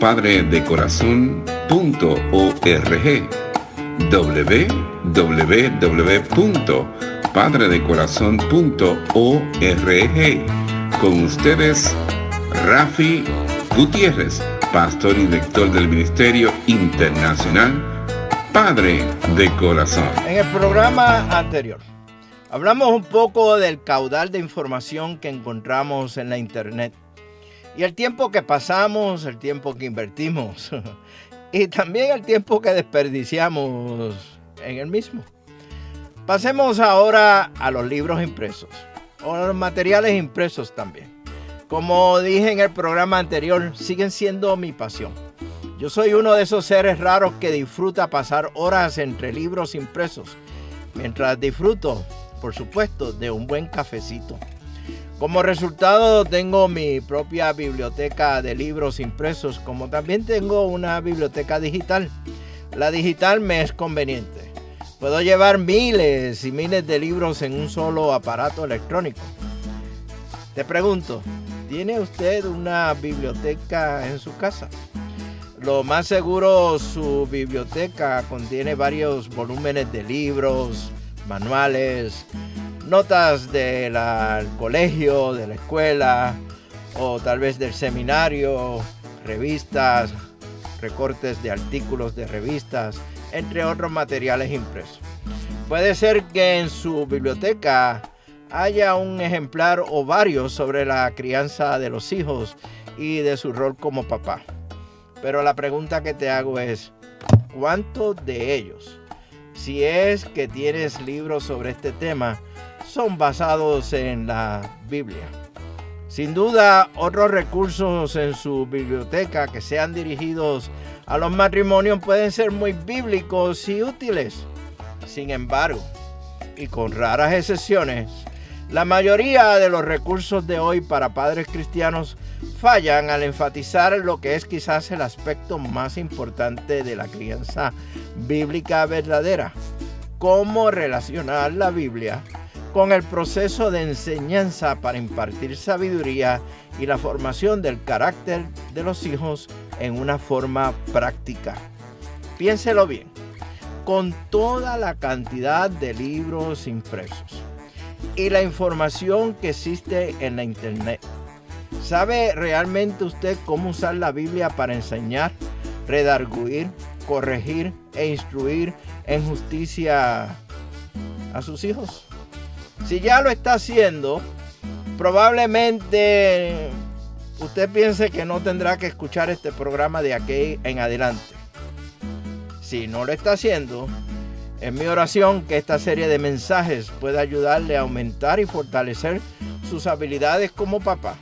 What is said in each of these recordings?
www.padredecorazon.org www.padredecorazon.org Con ustedes, Rafi Gutiérrez, pastor y director del Ministerio Internacional Padre de Corazón. En el programa anterior Hablamos un poco del caudal de información que encontramos en la Internet y el tiempo que pasamos, el tiempo que invertimos y también el tiempo que desperdiciamos en el mismo. Pasemos ahora a los libros impresos o los materiales impresos también. Como dije en el programa anterior, siguen siendo mi pasión. Yo soy uno de esos seres raros que disfruta pasar horas entre libros impresos, mientras disfruto por supuesto, de un buen cafecito. Como resultado tengo mi propia biblioteca de libros impresos, como también tengo una biblioteca digital. La digital me es conveniente. Puedo llevar miles y miles de libros en un solo aparato electrónico. Te pregunto, ¿tiene usted una biblioteca en su casa? Lo más seguro su biblioteca contiene varios volúmenes de libros, manuales, notas del colegio, de la escuela o tal vez del seminario, revistas, recortes de artículos de revistas, entre otros materiales impresos. Puede ser que en su biblioteca haya un ejemplar o varios sobre la crianza de los hijos y de su rol como papá. Pero la pregunta que te hago es, ¿cuántos de ellos si es que tienes libros sobre este tema, son basados en la Biblia. Sin duda, otros recursos en su biblioteca que sean dirigidos a los matrimonios pueden ser muy bíblicos y útiles. Sin embargo, y con raras excepciones, la mayoría de los recursos de hoy para padres cristianos fallan al enfatizar lo que es quizás el aspecto más importante de la crianza bíblica verdadera, cómo relacionar la Biblia con el proceso de enseñanza para impartir sabiduría y la formación del carácter de los hijos en una forma práctica. Piénselo bien, con toda la cantidad de libros impresos y la información que existe en la internet, ¿sabe realmente usted cómo usar la Biblia para enseñar, redarguir, corregir e instruir en justicia a sus hijos. Si ya lo está haciendo, probablemente usted piense que no tendrá que escuchar este programa de aquí en adelante. Si no lo está haciendo, es mi oración que esta serie de mensajes pueda ayudarle a aumentar y fortalecer sus habilidades como papá,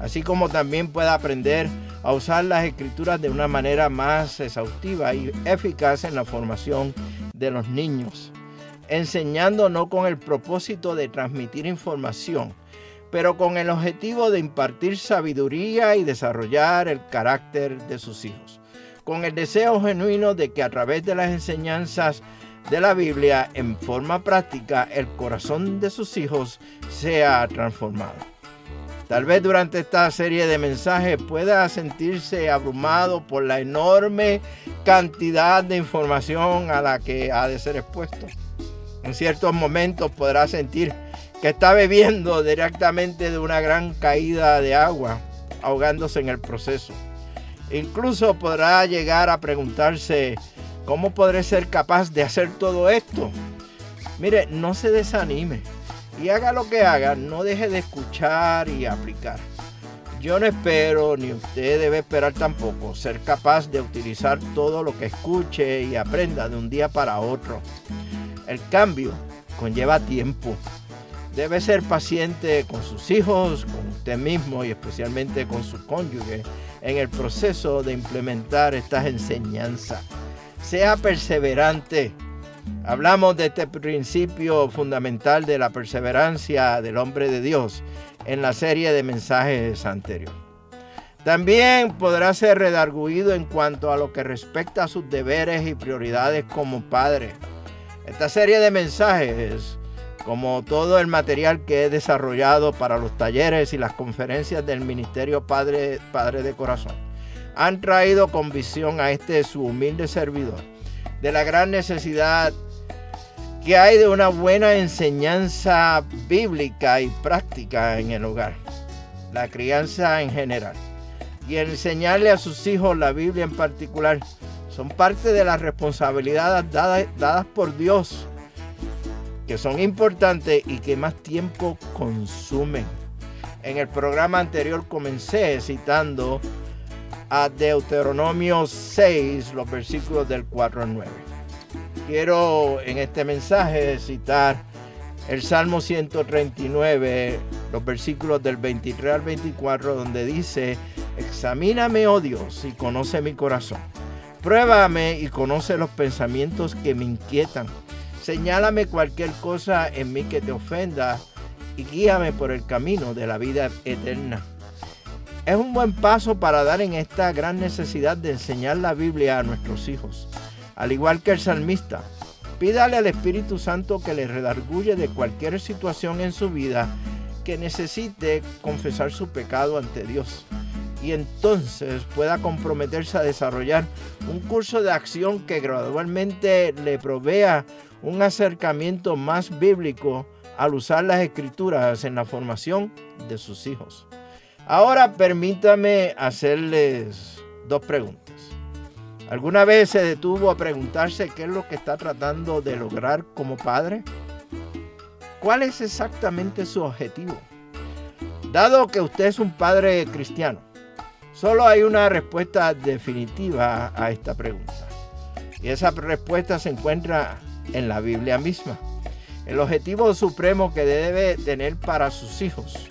así como también pueda aprender a usar las escrituras de una manera más exhaustiva y eficaz en la formación de los niños, enseñando no con el propósito de transmitir información, pero con el objetivo de impartir sabiduría y desarrollar el carácter de sus hijos, con el deseo genuino de que a través de las enseñanzas de la Biblia en forma práctica el corazón de sus hijos sea transformado. Tal vez durante esta serie de mensajes pueda sentirse abrumado por la enorme cantidad de información a la que ha de ser expuesto. En ciertos momentos podrá sentir que está bebiendo directamente de una gran caída de agua, ahogándose en el proceso. Incluso podrá llegar a preguntarse, ¿cómo podré ser capaz de hacer todo esto? Mire, no se desanime y haga lo que haga, no deje de escuchar y aplicar. Yo no espero, ni usted debe esperar tampoco, ser capaz de utilizar todo lo que escuche y aprenda de un día para otro. El cambio conlleva tiempo. Debe ser paciente con sus hijos, con usted mismo y especialmente con su cónyuge en el proceso de implementar estas enseñanzas. Sea perseverante Hablamos de este principio fundamental de la perseverancia del hombre de Dios en la serie de mensajes anteriores. También podrá ser redarguido en cuanto a lo que respecta a sus deberes y prioridades como padre. Esta serie de mensajes, como todo el material que he desarrollado para los talleres y las conferencias del Ministerio Padre, de Corazón, han traído con visión a este su humilde servidor de la gran necesidad que hay de una buena enseñanza bíblica y práctica en el hogar, la crianza en general, y enseñarle a sus hijos la Biblia en particular, son parte de las responsabilidades dadas, dadas por Dios, que son importantes y que más tiempo consumen. En el programa anterior comencé citando a Deuteronomio 6, los versículos del 4 al 9. Quiero en este mensaje citar el Salmo 139, los versículos del 23 al 24, donde dice, examíname, oh Dios, y conoce mi corazón. Pruébame y conoce los pensamientos que me inquietan. Señálame cualquier cosa en mí que te ofenda y guíame por el camino de la vida eterna. Es un buen paso para dar en esta gran necesidad de enseñar la Biblia a nuestros hijos. Al igual que el salmista, pídale al Espíritu Santo que le redarguye de cualquier situación en su vida que necesite confesar su pecado ante Dios y entonces pueda comprometerse a desarrollar un curso de acción que gradualmente le provea un acercamiento más bíblico al usar las escrituras en la formación de sus hijos. Ahora permítame hacerles dos preguntas. ¿Alguna vez se detuvo a preguntarse qué es lo que está tratando de lograr como padre? ¿Cuál es exactamente su objetivo? Dado que usted es un padre cristiano, solo hay una respuesta definitiva a esta pregunta. Y esa respuesta se encuentra en la Biblia misma. El objetivo supremo que debe tener para sus hijos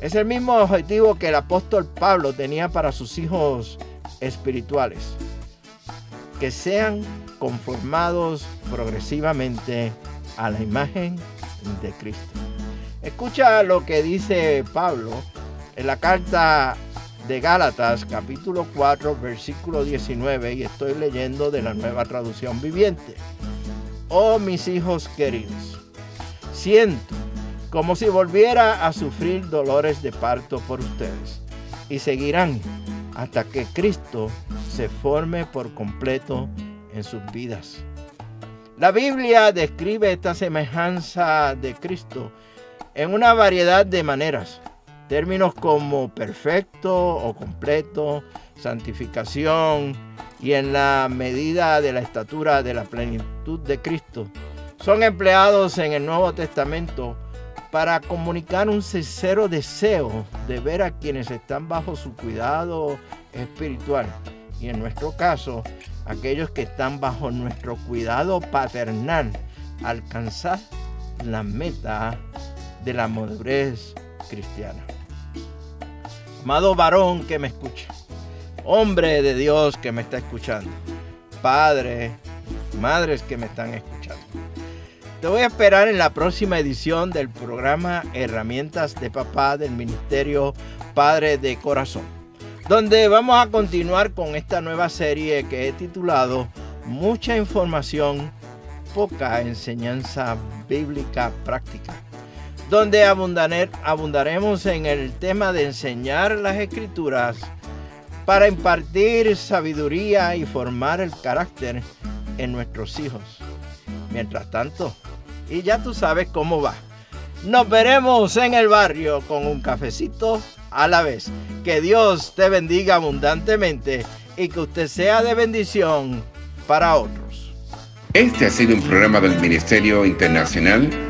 es el mismo objetivo que el apóstol Pablo tenía para sus hijos espirituales. Que sean conformados progresivamente a la imagen de Cristo. Escucha lo que dice Pablo en la carta de Gálatas capítulo 4 versículo 19 y estoy leyendo de la nueva traducción viviente. Oh mis hijos queridos, siento como si volviera a sufrir dolores de parto por ustedes. Y seguirán hasta que Cristo se forme por completo en sus vidas. La Biblia describe esta semejanza de Cristo en una variedad de maneras. Términos como perfecto o completo, santificación y en la medida de la estatura de la plenitud de Cristo son empleados en el Nuevo Testamento para comunicar un sincero deseo de ver a quienes están bajo su cuidado espiritual y en nuestro caso aquellos que están bajo nuestro cuidado paternal alcanzar la meta de la madurez cristiana. Amado varón que me escucha, hombre de Dios que me está escuchando, padre, madres que me están escuchando. Te voy a esperar en la próxima edición del programa Herramientas de Papá del Ministerio Padre de Corazón, donde vamos a continuar con esta nueva serie que he titulado Mucha información, poca enseñanza bíblica práctica, donde abundaremos en el tema de enseñar las escrituras para impartir sabiduría y formar el carácter en nuestros hijos. Mientras tanto, y ya tú sabes cómo va. Nos veremos en el barrio con un cafecito a la vez. Que Dios te bendiga abundantemente y que usted sea de bendición para otros. Este ha sido un programa del Ministerio Internacional